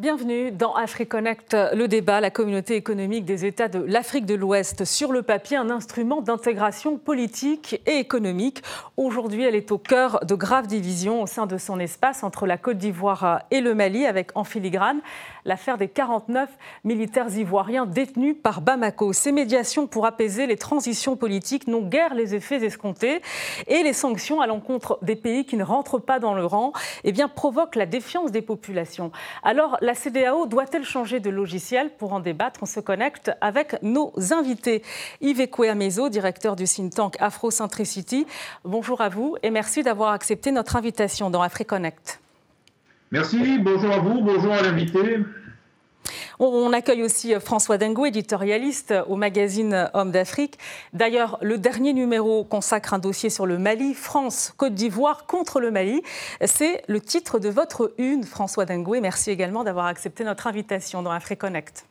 Bienvenue dans AfriConnect, le débat, la communauté économique des États de l'Afrique de l'Ouest. Sur le papier, un instrument d'intégration politique et économique. Aujourd'hui, elle est au cœur de graves divisions au sein de son espace entre la Côte d'Ivoire et le Mali, avec en filigrane l'affaire des 49 militaires ivoiriens détenus par Bamako. Ces médiations pour apaiser les transitions politiques n'ont guère les effets escomptés et les sanctions à l'encontre des pays qui ne rentrent pas dans le rang eh provoquent la défiance des populations. Alors, la CDAO doit-elle changer de logiciel Pour en débattre, on se connecte avec nos invités. Yves Ekweamezo, directeur du think tank Afrocentricity. Bonjour à vous et merci d'avoir accepté notre invitation dans AfriConnect. Merci, bonjour à vous, bonjour à l'invité. On accueille aussi euh, François Dengo, éditorialiste au magazine Homme d'Afrique. D'ailleurs, le dernier numéro consacre un dossier sur le Mali, France, Côte d'Ivoire contre le Mali. C'est le titre de votre une, François Dengo. Merci également d'avoir accepté notre invitation dans AfriConnect.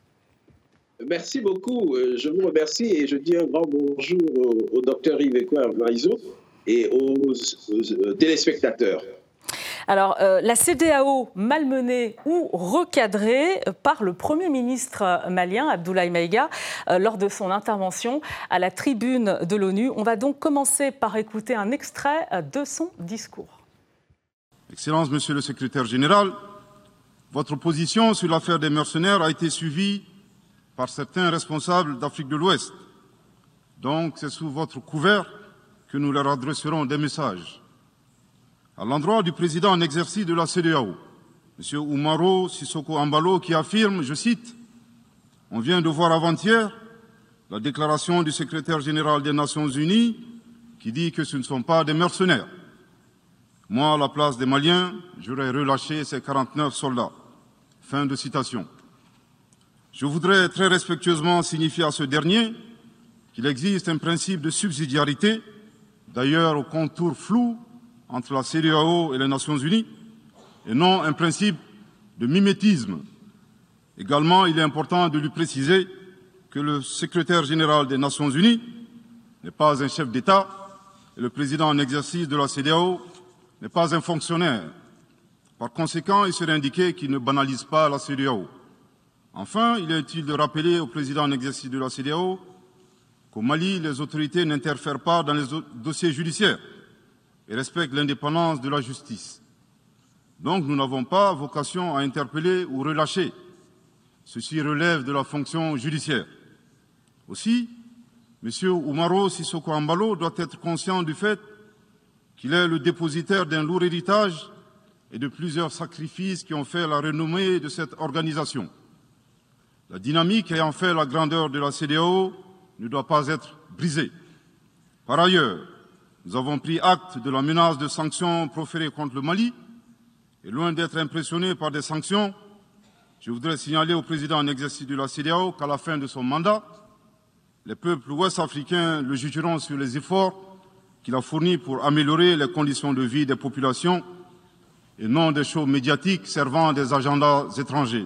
Merci beaucoup. Euh, je vous remercie et je dis un grand bonjour au, docteur Yves Marizo et aux téléspectateurs. Alors, euh, la CDAO malmenée ou recadrée par le Premier ministre malien, Abdoulaye Maïga, euh, lors de son intervention à la tribune de l'ONU. On va donc commencer par écouter un extrait euh, de son discours. Excellence, Monsieur le Secrétaire général, votre position sur l'affaire des mercenaires a été suivie par certains responsables d'Afrique de l'Ouest. Donc, c'est sous votre couvert que nous leur adresserons des messages à l'endroit du président en exercice de la CDAO, M. Oumaro Sissoko Ambalo, qui affirme, je cite, On vient de voir avant-hier la déclaration du secrétaire général des Nations Unies qui dit que ce ne sont pas des mercenaires. Moi, à la place des Maliens, j'aurais relâché ces 49 soldats. Fin de citation. Je voudrais très respectueusement signifier à ce dernier qu'il existe un principe de subsidiarité, d'ailleurs au contour flou entre la CEDEAO et les Nations Unies, et non un principe de mimétisme. Également, il est important de lui préciser que le secrétaire général des Nations Unies n'est pas un chef d'État et le président en exercice de la CEDEAO n'est pas un fonctionnaire. Par conséquent, il serait indiqué qu'il ne banalise pas la CEDEAO. Enfin, il est utile de rappeler au président en exercice de la CEDEAO qu'au Mali, les autorités n'interfèrent pas dans les dossiers judiciaires et respecte l'indépendance de la justice. Donc nous n'avons pas vocation à interpeller ou relâcher. Ceci relève de la fonction judiciaire. Aussi, M. Oumaro Sissoko Ambalo doit être conscient du fait qu'il est le dépositaire d'un lourd héritage et de plusieurs sacrifices qui ont fait la renommée de cette organisation. La dynamique ayant fait la grandeur de la CDAO ne doit pas être brisée. Par ailleurs, nous avons pris acte de la menace de sanctions proférées contre le Mali et loin d'être impressionnés par des sanctions, je voudrais signaler au président en exercice de la CDAO qu'à la fin de son mandat, les peuples ouest-africains le jugeront sur les efforts qu'il a fournis pour améliorer les conditions de vie des populations et non des shows médiatiques servant des agendas étrangers.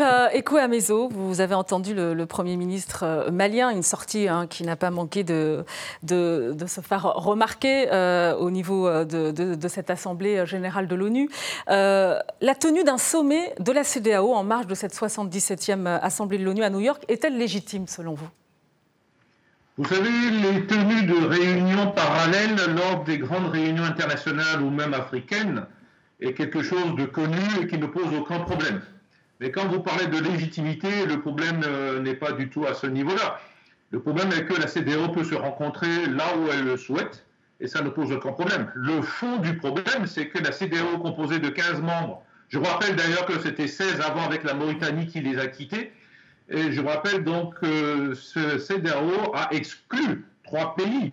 Yves euh, Ekouamezo, vous avez entendu le, Premier ministre euh, malien, une sortie hein, qui n'a pas manqué de, de, se faire remarquer euh, au niveau de, cette Assemblée générale de l'ONU. la tenue d'un sommet de la CDAO en marge de cette 77e Assemblée de l'ONU à New York est-elle légitime selon vous? Vous savez, les tenues de réunions parallèles lors des grandes réunions internationales ou même africaines est quelque chose de connu et qui ne pose aucun problème. Mais quand vous parlez de légitimité, le problème euh, n'est pas du tout à ce niveau-là. Le problème est que la CDAO peut se rencontrer là où elle le souhaite, et ça ne pose aucun problème. Le fond du problème, c'est que la CDAO, composée de 15 membres, je rappelle d'ailleurs que c'était 16 avant avec la Mauritanie qui les a quittés, et je rappelle donc que ce CDAO a exclu trois pays,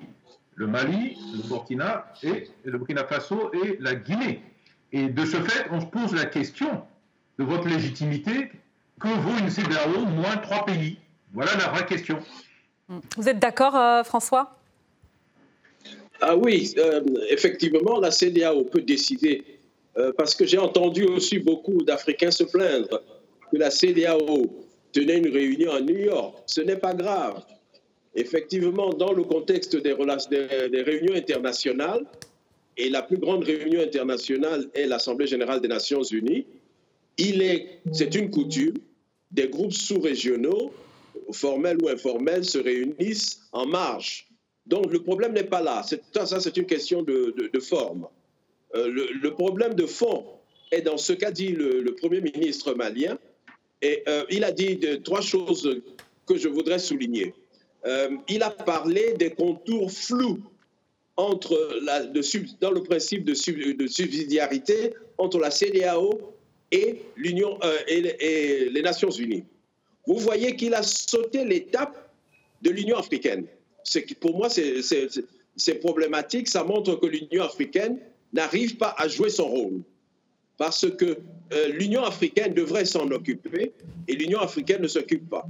le Mali, le Burkina, et, le Burkina Faso et la Guinée. Et de ce fait, on se pose la question, de votre légitimité que vaut une CDAO moins trois pays Voilà la vraie question. Vous êtes d'accord, euh, François? Ah oui, euh, effectivement, la CDAO peut décider, euh, parce que j'ai entendu aussi beaucoup d'Africains se plaindre que la CDAO tenait une réunion à New York. Ce n'est pas grave. Effectivement, dans le contexte des, des réunions internationales, et la plus grande réunion internationale est l'Assemblée générale des Nations unies, c'est une coutume, des groupes sous-régionaux, formels ou informels, se réunissent en marge. Donc le problème n'est pas là. Ça, c'est une question de, forme. Euh, le, problème de fond est dans ce qu'a dit le, Premier ministre malien. Et euh, il a dit trois choses que je voudrais souligner. Euh, il a parlé des contours flous entre dans le principe de, subsidiarité entre la CDAO et euh, et, les Nations Unies. Vous voyez qu'il a sauté l'étape de l'Union africaine. Pour moi, c'est problématique. Ça montre que l'Union africaine n'arrive pas à jouer son rôle. Parce que euh, l'Union africaine devrait s'en occuper et l'Union africaine ne s'occupe pas.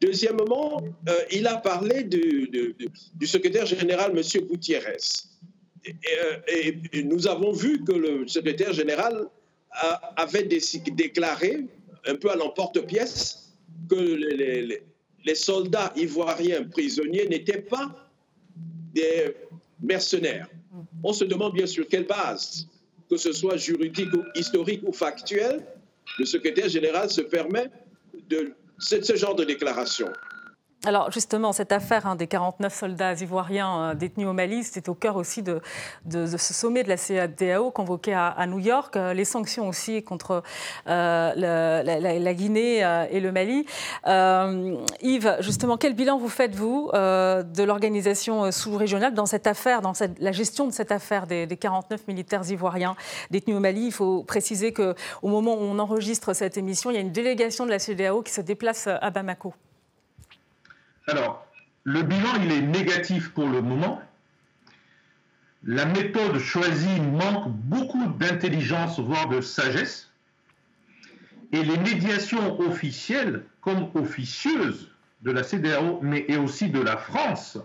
Deuxièmement, euh, il a parlé du secrétaire général, M. Gutiérrez. Et, nous avons vu que le secrétaire général avait déclaré, un peu à l'emporte-pièce, que les, soldats ivoiriens prisonniers n'étaient pas des mercenaires. On se demande bien sur quelle base, que ce soit juridique ou historique ou factuel, le secrétaire général se permet de ce genre de déclaration. Alors justement, cette affaire hein, des 49 soldats ivoiriens euh, détenus au Mali, c'était au cœur aussi de, ce sommet de la CADAO convoqué à, New York. Euh, les sanctions aussi contre euh, la, Guinée et le Mali. Yves, justement, quel bilan vous faites-vous de l'organisation sous-régionale dans cette affaire, dans la gestion de cette affaire des, des, 49 militaires ivoiriens détenus au Mali? Il faut préciser qu'au moment où on enregistre cette émission, il y a une délégation de la CADAO qui se déplace à Bamako. Alors, le bilan, il est négatif pour le moment. La méthode choisie manque beaucoup d'intelligence, voire de sagesse. Et les médiations officielles comme officieuses de la CDAO, mais et aussi de la France,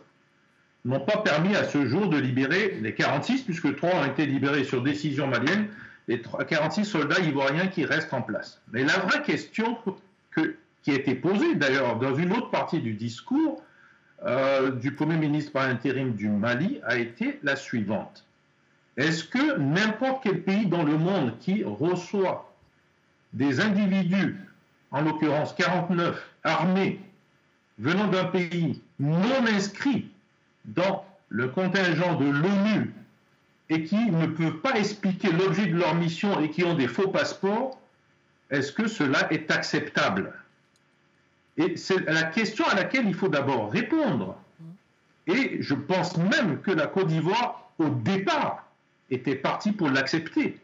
n'ont pas permis à ce jour de libérer les 46, puisque trois ont été libérés sur décision malienne, les 46 soldats ivoiriens qui restent en place. Mais la vraie question que qui a été posée d'ailleurs dans une autre partie du discours euh, du Premier ministre par intérim du Mali a été la suivante. Est-ce que n'importe quel pays dans le monde qui reçoit des individus, en l'occurrence 49 armés, venant d'un pays non inscrit dans le contingent de l'ONU et qui ne peuvent pas expliquer l'objet de leur mission et qui ont des faux passeports, est-ce que cela est acceptable? Et c'est la question à laquelle il faut d'abord répondre. Et je pense même que la Côte d'Ivoire, au départ, était partie pour l'accepter.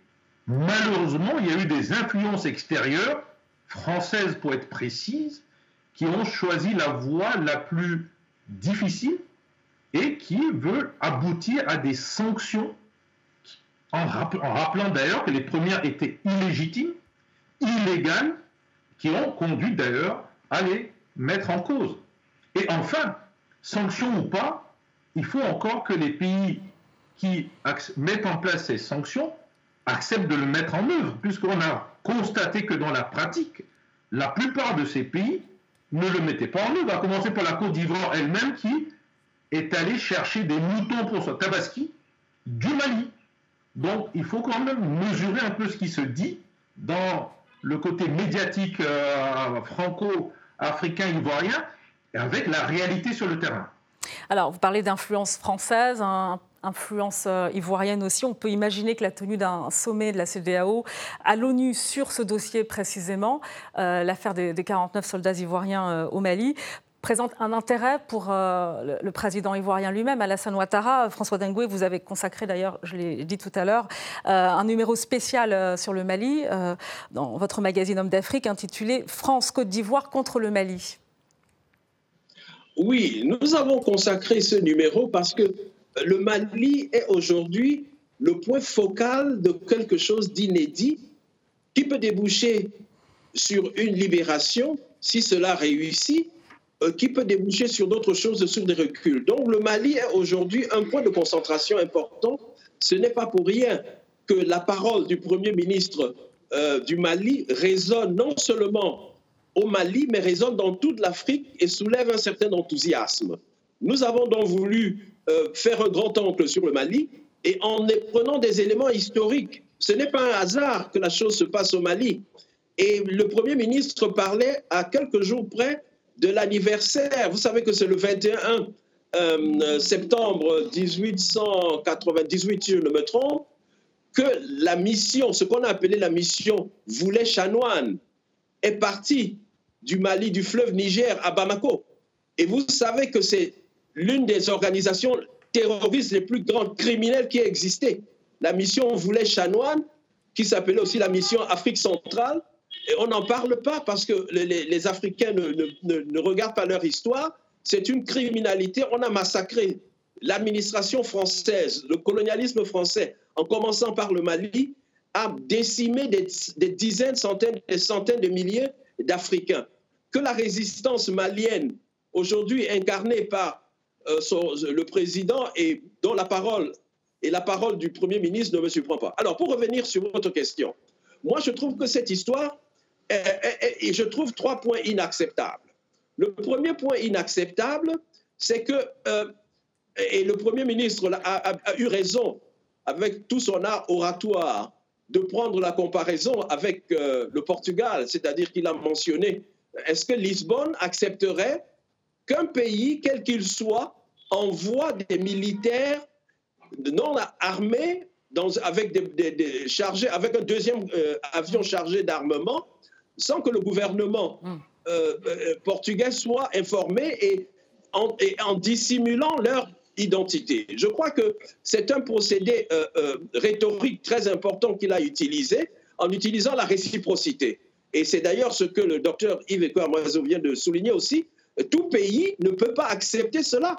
Malheureusement, il y a eu des influences extérieures, françaises pour être précises, qui ont choisi la voie la plus difficile et qui veulent aboutir à des sanctions, en, rappelant d'ailleurs que les premières étaient illégitimes, illégales, qui ont conduit d'ailleurs les mettre en cause. Et enfin, sanctions ou pas, il faut encore que les pays qui mettent en place ces sanctions acceptent de le mettre en œuvre, puisqu'on a constaté que dans la pratique, la plupart de ces pays ne le mettaient pas en œuvre, à commencer par la Côte d'Ivoire elle-même qui est allée chercher des moutons pour son tabaski du Mali. Donc il faut quand même mesurer un peu ce qui se dit dans le côté médiatique euh, franco africain ivoirien avec la réalité sur le terrain. Alors, vous parlez d'influence française, influence euh, ivoirienne aussi. On peut imaginer que la tenue d'un sommet de la CDAO à l'ONU sur ce dossier précisément, euh, l'affaire des, 49 soldats ivoiriens euh, au Mali, présente un intérêt pour le, président ivoirien lui-même, Alassane Ouattara. François Dengoué, vous avez consacré d'ailleurs, je l'ai dit tout à l'heure, un numéro spécial sur le Mali dans votre magazine Homme d'Afrique intitulé France-Côte d'Ivoire contre le Mali. Oui, nous avons consacré ce numéro parce que le Mali est aujourd'hui le point focal de quelque chose d'inédit qui peut déboucher sur une libération si cela réussit, euh, qui peut déboucher sur d'autres choses, sur des reculs. Donc le Mali est aujourd'hui un point de concentration important. Ce n'est pas pour rien que la parole du Premier ministre euh, du Mali résonne non seulement au Mali, mais résonne dans toute l'Afrique et soulève un certain enthousiasme. Nous avons donc voulu euh, faire un grand oncle sur le Mali et en prenant des éléments historiques. Ce n'est pas un hasard que la chose se passe au Mali. Et le Premier ministre parlait à quelques jours près de l'anniversaire. Vous savez que c'est le 21 euh, septembre 1898, si je ne me trompe, que la mission, ce qu'on a appelé la mission Voulait Chanoine, est partie du Mali, du fleuve Niger à Bamako. Et vous savez que c'est l'une des organisations terroristes les plus grandes criminelles qui existé. La mission Voulait Chanoine, qui s'appelait aussi la mission Afrique centrale, on n'en parle pas parce que les, Africains ne, regardent pas leur histoire. C'est une criminalité. On a massacré l'administration française, le colonialisme français, en commençant par le Mali, a décimé des, des dizaines, centaines, des centaines de milliers d'Africains. Que la résistance malienne, aujourd'hui incarnée par euh, le président et dont la parole et la parole du Premier ministre ne me surprend pas. Alors, pour revenir sur votre question, moi, je trouve que cette histoire, et je trouve trois points inacceptables. Le premier point inacceptable, c'est que, euh, et le Premier ministre a, eu raison avec tout son art oratoire de prendre la comparaison avec euh, le Portugal, c'est-à-dire qu'il a mentionné, est-ce que Lisbonne accepterait qu'un pays, quel qu'il soit, envoie des militaires non armés avec, des, chargés, avec un deuxième euh, avion chargé d'armement sans que le gouvernement hum. euh, euh, portugais soit informé et en, en, dissimulant leur identité. Je crois que c'est un procédé rhétorique très important qu'il a utilisé en utilisant la réciprocité. Et c'est d'ailleurs ce que le docteur Yves Écoeur-Moiseau vient de souligner aussi. Tout pays ne peut pas accepter cela.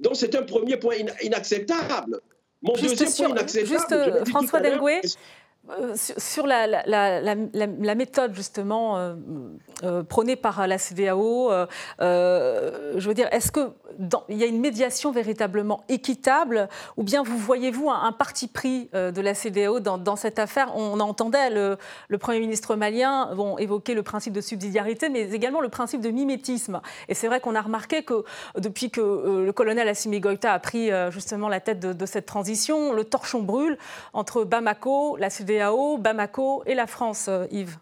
Donc c'est un premier point inacceptable. Mon juste deuxième point inacceptable. Juste, euh, François Dengue, euh, sur la, méthode justement euh, euh, prônée par la CDAO, je veux dire, est-ce qu'il y a une médiation véritablement équitable ou bien vous voyez-vous un, parti pris de la CDAO dans, cette affaire? On entendait le, Premier ministre malien bon, évoquer le principe de subsidiarité, mais également le principe de mimétisme. Et c'est vrai qu'on a remarqué que depuis que le colonel Assimi Goïta a pris justement la tête de, de cette transition, le torchon brûle entre Bamako, la CDAO Bamako et la France, euh, Yves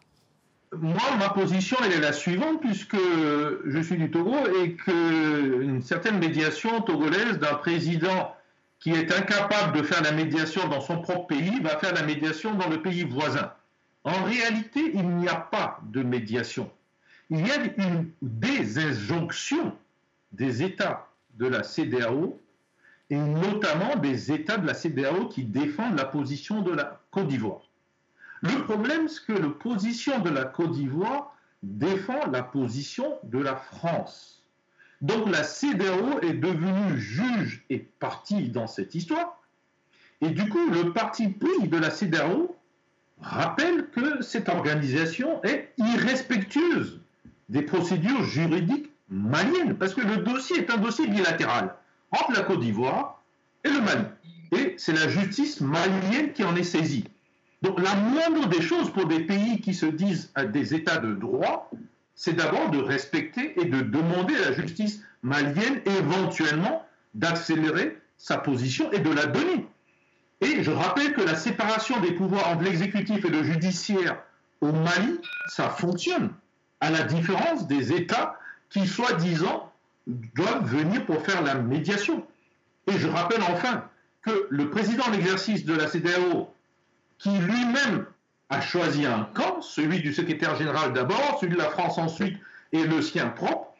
moi, ma position, elle est la suivante, puisque je suis du Togo et qu'une certaine médiation togolaise d'un président qui est incapable de faire la médiation dans son propre pays va faire la médiation dans le pays voisin. En réalité, il n'y a pas de médiation. Il y a une désinjonction des États de la CDAO et notamment des États de la CDAO qui défendent la position de la Côte d'Ivoire. Le problème, c'est que la position de la Côte d'Ivoire défend la position de la France. Donc la CDAO est devenue juge et partie dans cette histoire. Et du coup, le parti pris de la CDAO rappelle que cette organisation est irrespectueuse des procédures juridiques maliennes, parce que le dossier est un dossier bilatéral entre la Côte d'Ivoire et le Mali. Et c'est la justice malienne qui en est saisie. Donc la moindre des choses pour des pays qui se disent des États de droit, c'est d'abord de respecter et de demander à la justice malienne éventuellement d'accélérer sa position et de la donner. Et je rappelle que la séparation des pouvoirs entre l'exécutif et le judiciaire au Mali, ça fonctionne, à la différence des États qui, soi-disant, doivent venir pour faire la médiation. Et je rappelle enfin que le président en exercice de la CDAO, qui lui-même a choisi un camp, celui du secrétaire général d'abord, celui de la France ensuite, et le sien propre,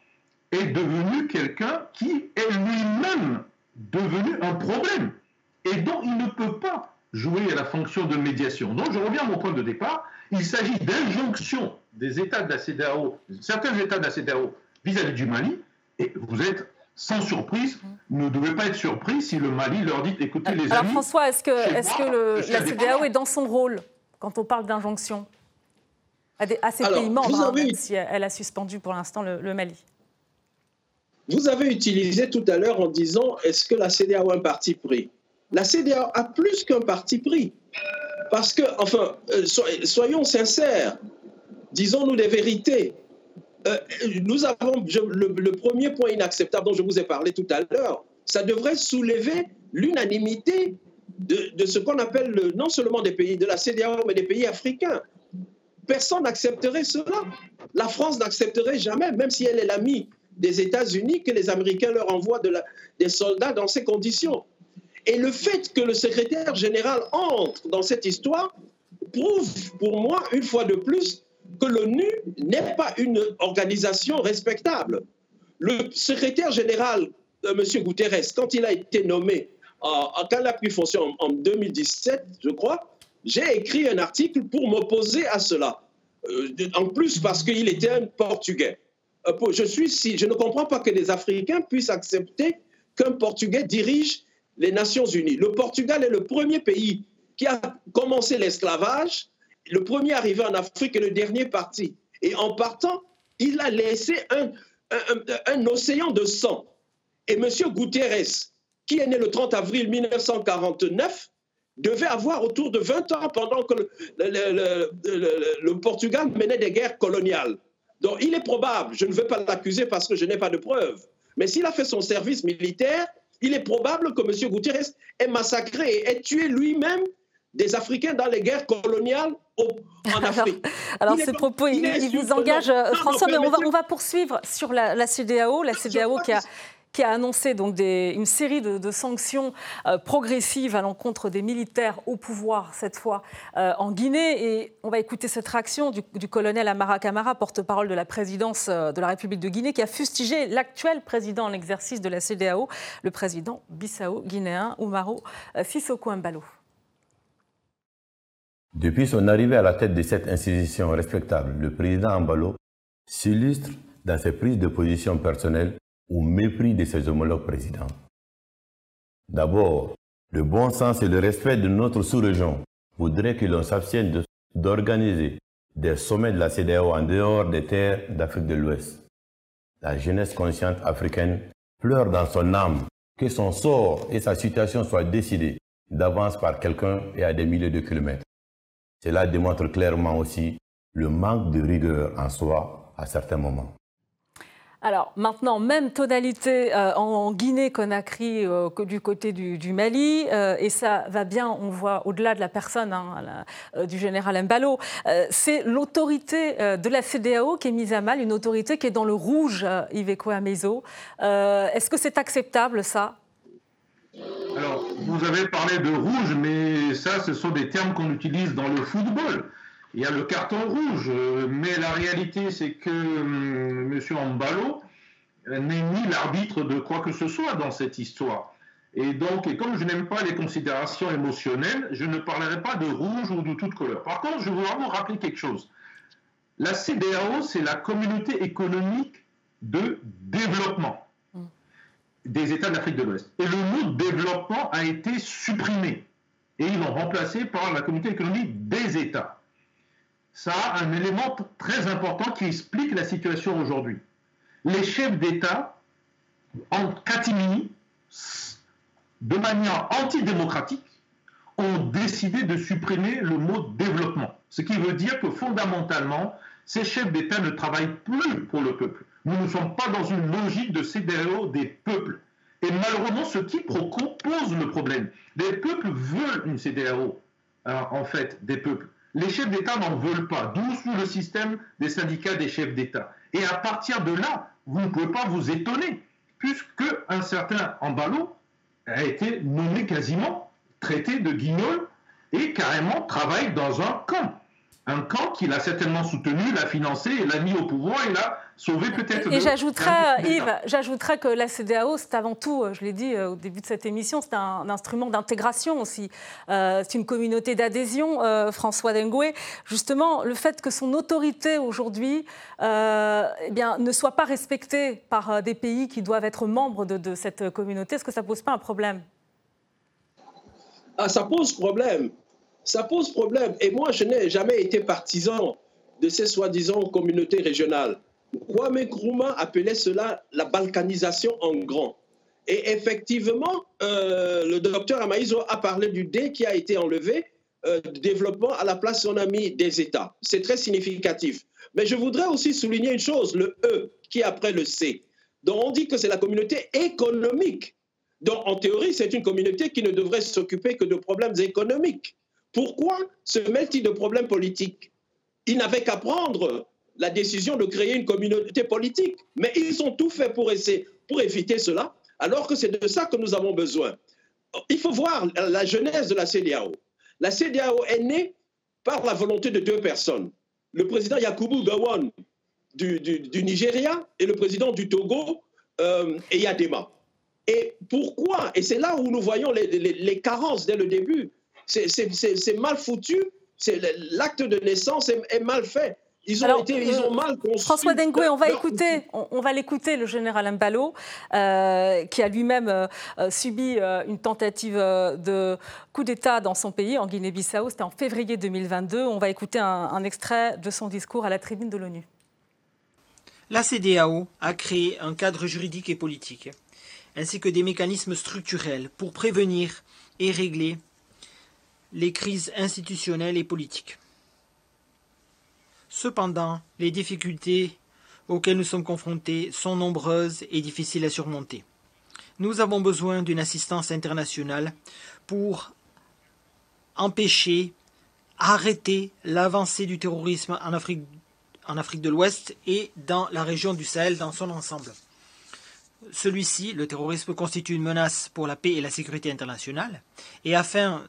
est devenu quelqu'un qui est lui-même devenu un problème, et dont il ne peut pas jouer à la fonction de médiation. Donc je reviens à mon point de départ, il s'agit d'injonction des États de la CEDEAO, certains États de la CEDEAO vis-à-vis du Mali, et vous êtes sans surprise, ne devez pas être surpris si le Mali leur dit écoutez les amis. Alors François, est-ce que, est que le, la CEDEAO est dans son rôle quand on parle d'injonction à, ses pays membres, même si elle a suspendu pour l'instant le, Mali Vous avez utilisé tout à l'heure en disant est-ce que la CEDEAO a un parti pris? La CEDEAO a plus qu'un parti pris. Parce que, enfin, euh, soyons sincères, disons-nous les vérités. Euh, nous avons le, premier point inacceptable dont je vous ai parlé tout à l'heure. Ça devrait soulever l'unanimité de, ce qu'on appelle non seulement des pays de la CDAO, mais des pays africains. Personne n'accepterait cela. La France n'accepterait jamais, même si elle est l'amie des États-Unis, que les Américains leur envoient des soldats dans ces conditions. Et le fait que le secrétaire général entre dans cette histoire prouve pour moi, une fois de plus, que l'ONU n'est pas une organisation respectable. Le secrétaire général, euh, M. Guterres, quand il a été nommé, euh, quand il a pris fonction en, 2017, je crois, j'ai écrit un article pour m'opposer à cela. Euh, en plus, parce qu'il était un Portugais. je, suis, si, je ne comprends pas que les Africains puissent accepter qu'un Portugais dirige les Nations Unies. Le Portugal est le premier pays qui a commencé l'esclavage, le premier arrivé en Afrique et le dernier parti. Et en partant, il a laissé un, océan de sang. Et M. Guterres, qui est né le 30 avril 1949, devait avoir autour de 20 ans pendant que le, Portugal menait des guerres coloniales. Donc il est probable, je ne veux pas l'accuser parce que je n'ai pas de preuves, mais s'il a fait son service militaire, il est probable que M. Guterres ait massacré et tué lui-même des Africains dans les guerres coloniales en Afrique. Alors, ces propos, il, vous engage, euh, François, mais, on, va, poursuivre sur la, la CDAO, la CDAO qui a qui a annoncé donc une série de, sanctions euh, progressives à l'encontre des militaires au pouvoir, cette fois euh, en Guinée. Et on va écouter cette réaction du, colonel Amara Kamara, porte-parole de la présidence de la République de Guinée, qui a fustigé l'actuel président en exercice de la CDAO, le président bissau-guinéen Umaro Sissoko Mbalo. Depuis son arrivée à la tête de cette institution respectable, le président Mbalo s'illustre dans ses prises de position personnelles au mépris de ses homologues présidents. D'abord, le bon sens et le respect de notre sous-région voudraient que l'on s'abstienne d'organiser des sommets de la CDAO en dehors des terres d'Afrique de l'Ouest. La jeunesse consciente africaine pleure dans son âme que son sort et sa situation soient décidés d'avance par quelqu'un et à des milliers de kilomètres. Cela démontre clairement aussi le manque de rigueur en soi à certains moments. Alors maintenant, même tonalité euh, en Guinée-Conakry euh, du côté du, Mali, euh, et ça va bien, on voit au-delà de la personne hein, du général Mbalo, c'est l'autorité de la CDAO qui est mise à mal, une autorité qui est dans le rouge, Iveco Amezo. Est-ce que c'est acceptable ça? Alors, vous avez parlé de rouge, mais ça, ce sont des termes qu'on utilise dans le football il y a le carton rouge, mais la réalité, c'est que hum, M. Ambalo n'est ni l'arbitre de quoi que ce soit dans cette histoire. Et donc, et comme je n'aime pas les considérations émotionnelles, je ne parlerai pas de rouge ou de toute couleur. Par contre, je veux vraiment rappeler quelque chose. La CDAO, c'est la communauté économique de développement des États d'Afrique de l'Ouest. Et le mot développement a été supprimé. Et ils l'ont remplacé par la communauté économique des États ça a un élément très important qui explique la situation aujourd'hui. Les chefs d'État, en catimini, de manière antidémocratique, ont décidé de supprimer le mot développement. Ce qui veut dire que fondamentalement, ces chefs d'État ne travaillent plus pour le peuple. Nous ne sommes pas dans une logique de CDAO des peuples. Et malheureusement, ce qui pose le problème. Les peuples veulent une CDAO, hein, en fait, des peuples. Les chefs d'État n'en veulent pas, d'où sous le système des syndicats des chefs d'État. Et à partir de là, vous ne pouvez pas vous étonner, puisque un certain Ambalo a été nommé quasiment traité de guignol et carrément travaille dans un camp un camp qu'il a certainement soutenu, l'a financé, l'a mis au pouvoir et l'a sauvé peut-être. Et j'ajouterais, Yves, j'ajouterais que la CDAO, c'est avant tout, je l'ai dit euh, au début de cette émission, c'est un, instrument d'intégration aussi. Euh, c'est une communauté d'adhésion, euh, François Dengoué. Justement, le fait que son autorité aujourd'hui eh bien, ne soit pas respectée par des pays qui doivent être membres de, de cette communauté, est-ce que ça ne pose pas un problème? Ah, ça pose problème ça pose problème. Et moi, je n'ai jamais été partisan de ces soi-disant communautés régionales. Kwame Nkrumah appelait cela la balkanisation en grand. Et effectivement, euh, le docteur Amaïzo a parlé du D qui a été enlevé, euh, développement à la place on a mis des États. C'est très significatif. Mais je voudrais aussi souligner une chose, le E qui est après le C. Donc on dit que c'est la communauté économique Donc, en théorie, c'est une communauté qui ne devrait s'occuper que de problèmes économiques. Pourquoi se mêle-t-il de problèmes politiques? Ils n'avaient qu'à prendre la décision de créer une communauté politique. Mais ils ont tout fait pour, essayer, pour éviter cela, alors que c'est de ça que nous avons besoin. Il faut voir la genèse de la CDAO. La CDAO est née par la volonté de deux personnes. Le président Yakubu Gowon du, Nigeria et le président du Togo, euh, Eyadema. Et pourquoi? Et c'est là où nous voyons les, carences dès le début. C'est mal foutu, l'acte de naissance est, mal fait. Ils ont, été, ils ont euh, mal construit. François Dengue, on va écouter, on, va l'écouter, le général Mbalo, euh, qui a lui-même euh, subi une tentative de coup d'État dans son pays, en Guinée-Bissau. C'était en février 2022. On va écouter un, un extrait de son discours à la tribune de l'ONU. La CDAO a créé un cadre juridique et politique ainsi que des mécanismes structurels pour prévenir et régler les crises institutionnelles et politiques. Cependant, les difficultés auxquelles nous sommes confrontés sont nombreuses et difficiles à surmonter. Nous avons besoin d'une assistance internationale pour empêcher, arrêter l'avancée du terrorisme en Afrique, de l'Ouest et dans la région du Sahel dans son ensemble. Celui-ci, le terrorisme, constitue une menace pour la paix et la sécurité internationale, et afin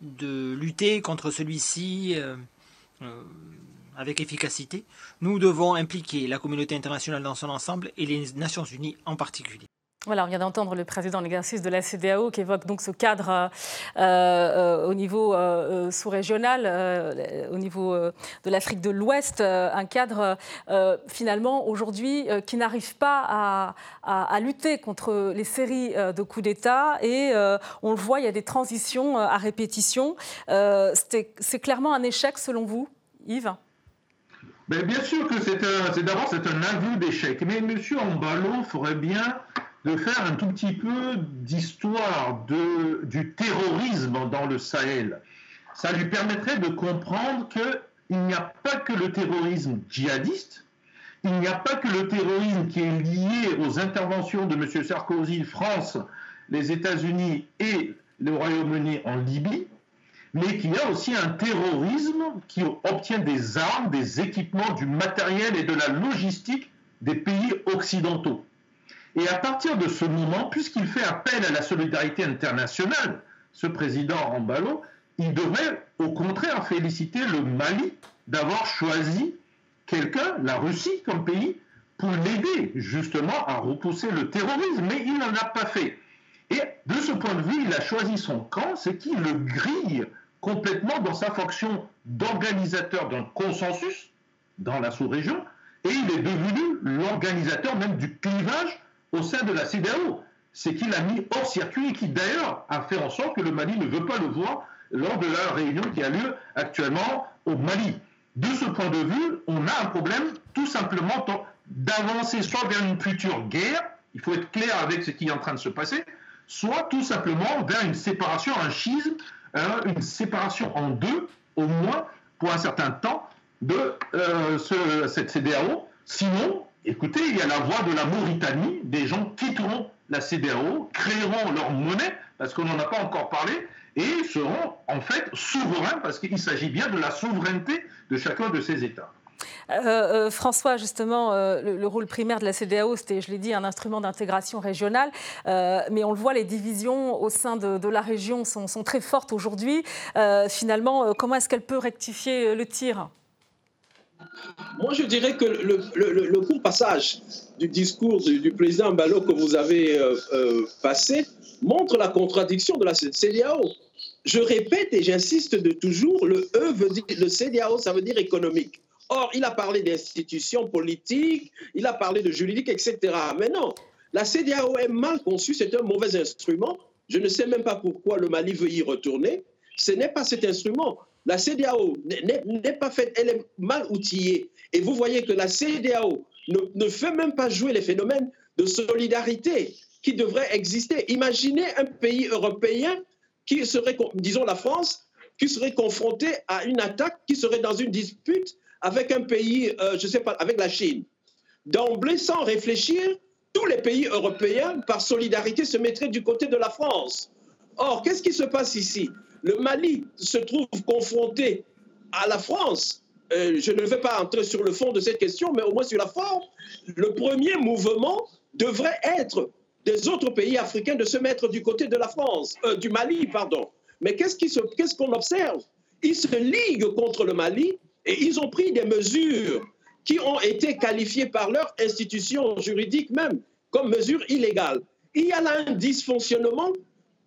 de lutter contre celui-ci euh, euh, avec efficacité, nous devons impliquer la communauté internationale dans son ensemble et les Nations Unies en particulier. Voilà, on vient d'entendre le président de l'exercice de la CDAO qui évoque donc ce cadre euh, euh, au niveau euh, sous-régional, au niveau de l'Afrique de l'Ouest, un cadre finalement aujourd'hui qui n'arrive pas à, lutter contre les séries de coups d'État et on le voit, il y a des transitions à répétition. c'est clairement un échec selon vous, Yves? Mais Bien sûr que c'est d'abord un aveu d'échec, mais M. Ambalo ferait bien de faire un tout petit peu d'histoire du terrorisme dans le Sahel. Ça lui permettrait de comprendre qu'il n'y a pas que le terrorisme djihadiste, il n'y a pas que le terrorisme qui est lié aux interventions de M. Sarkozy, France, les États-Unis et le Royaume-Uni en Libye, mais qu'il y a aussi un terrorisme qui obtient des armes, des équipements, du matériel et de la logistique des pays occidentaux. Et à partir de ce moment, puisqu'il fait appel à la solidarité internationale, ce président Ambalo, il devrait au contraire féliciter le Mali d'avoir choisi quelqu'un, la Russie comme pays, pour l'aider justement à repousser le terrorisme, mais il n'en a pas fait. Et de ce point de vue, il a choisi son camp, c'est qu'il le grille complètement dans sa fonction d'organisateur d'un consensus dans la sous-région, et il est devenu l'organisateur même du clivage au sein de la CDAO. C'est qu'il a mis hors circuit et qui d'ailleurs a fait en sorte que le Mali ne veut pas le voir lors de la réunion qui a lieu actuellement au Mali. De ce point de vue, on a un problème tout simplement d'avancer soit vers une future guerre, il faut être clair avec ce qui est en train de se passer, soit tout simplement vers une séparation, un schisme, hein, une séparation en deux, au moins pour un certain temps, de euh, cette CDAO. Sinon, Écoutez, il y a la voix de la Mauritanie, des gens quitteront la CDAO, créeront leur monnaie, parce qu'on n'en a pas encore parlé, et seront en fait souverains, parce qu'il s'agit bien de la souveraineté de chacun de ces États. Euh, euh, François, justement, euh, le, rôle primaire de la CDAO, c'était, je l'ai dit, un instrument d'intégration régionale, mais on le voit, les divisions au sein de, la région sont, sont très fortes aujourd'hui. finalement, comment est-ce qu'elle peut rectifier le tir? Moi, je dirais que le, court passage du discours du, président Mbalo que vous avez euh, euh, passé montre la contradiction de la CDAO. Je répète et j'insiste de toujours, le E veut dire, le CDAO, ça veut dire économique. Or, il a parlé d'institutions politiques, il a parlé de juridique, etc. Mais non, la CDAO est mal conçue, c'est un mauvais instrument. Je ne sais même pas pourquoi le Mali veut y retourner. Ce n'est pas cet instrument. La CDAO n'est pas faite, elle est mal outillée. Et vous voyez que la CDAO ne, fait même pas jouer les phénomènes de solidarité qui devraient exister. Imaginez un pays européen qui serait, disons la France, qui serait confronté à une attaque, qui serait dans une dispute avec un pays, euh, je ne sais pas, avec la Chine. D'emblée, sans réfléchir, tous les pays européens, par solidarité, se mettraient du côté de la France. Or, qu'est-ce qui se passe ici? Le Mali se trouve confronté à la France. Euh, je ne vais pas entrer sur le fond de cette question, mais au moins sur la forme. Le premier mouvement devrait être des autres pays africains de se mettre du côté de la France, euh, du Mali, pardon. Mais qu'est-ce qu'on observe? Ils se liguent contre le Mali et ils ont pris des mesures qui ont été qualifiées par leur institution juridique même comme mesures illégales. Il y a là un dysfonctionnement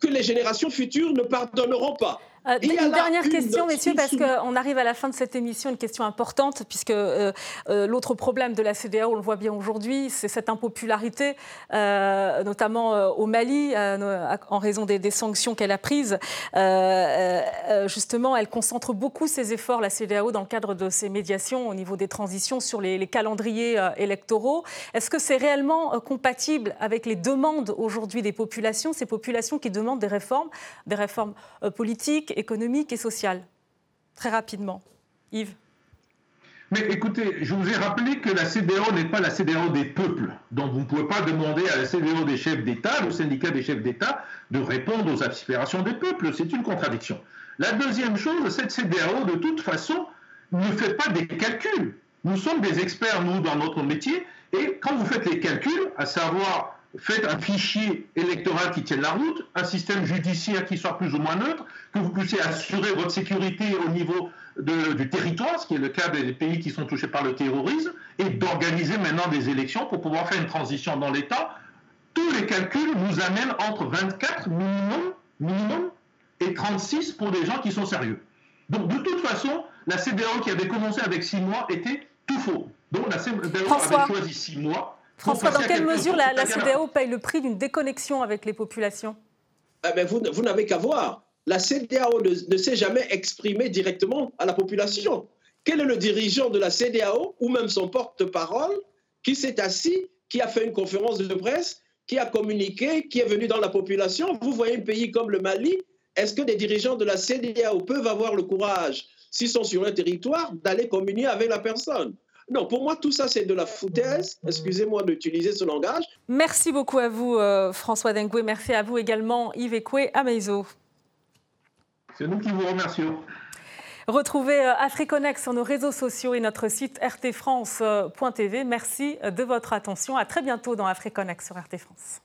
que les générations futures ne pardonneront pas. Euh, une dernière question, messieurs, parce qu'on arrive à la fin de cette émission, une question importante, puisque euh, euh, l'autre problème de la CDAO, on le voit bien aujourd'hui, c'est cette impopularité, notamment au Mali, en raison des, sanctions qu'elle a prises. justement, elle concentre beaucoup ses efforts, la CDAO, dans le cadre de ses médiations au niveau des transitions sur les, les calendriers électoraux. Est-ce que c'est réellement compatible avec les demandes aujourd'hui des populations, ces populations qui demandent des réformes, des réformes politiques économique et sociale Très rapidement. Yves mais écoutez, je vous ai rappelé que la CDAO n'est pas la CDAO des peuples. Donc vous ne pouvez pas demander à la CDAO des chefs d'État, au syndicat des chefs d'État, de répondre aux aspirations des peuples. C'est une contradiction. La deuxième chose, cette CDAO, de toute façon, ne fait pas des calculs. Nous sommes des experts, nous, dans notre métier, et quand vous faites les calculs, à savoir faites un fichier électoral qui tienne la route, un système judiciaire qui soit plus ou moins neutre, que vous puissiez assurer votre sécurité au niveau du territoire, ce qui est le cas des pays qui sont touchés par le terrorisme, et d'organiser maintenant des élections pour pouvoir faire une transition dans l'État. Tous les calculs nous amènent entre 24 minimum, minimum et 36 pour des gens qui sont sérieux. Donc de toute façon, la CDAO qui avait commencé avec 6 mois était tout faux. Donc la CDAO avait choisi 6 mois François, dans quelle mesure la, la CDAO paye le prix d'une déconnexion avec les populations? Eh ben, Vous, vous n'avez qu'à voir. La CDAO ne, s'est jamais exprimée directement à la population. Quel est le dirigeant de la CDAO ou même son porte-parole qui s'est assis, qui a fait une conférence de presse, qui a communiqué, qui est venu dans la population? Vous voyez un pays comme le Mali, est-ce que des dirigeants de la CDAO peuvent avoir le courage, s'ils sont sur un territoire, d'aller communier avec la personne? Non, pour moi, tout ça, c'est de la foutaise. Excusez-moi d'utiliser ce langage. Merci beaucoup à vous, euh, François Dengue. Merci à vous également, Yves Ekwe Ameizo. C'est nous qui vous remercions. Retrouvez euh, AfriConnect sur nos réseaux sociaux et notre site rtfrance.tv. Merci de votre attention. À très bientôt dans AfriConnect sur RT France.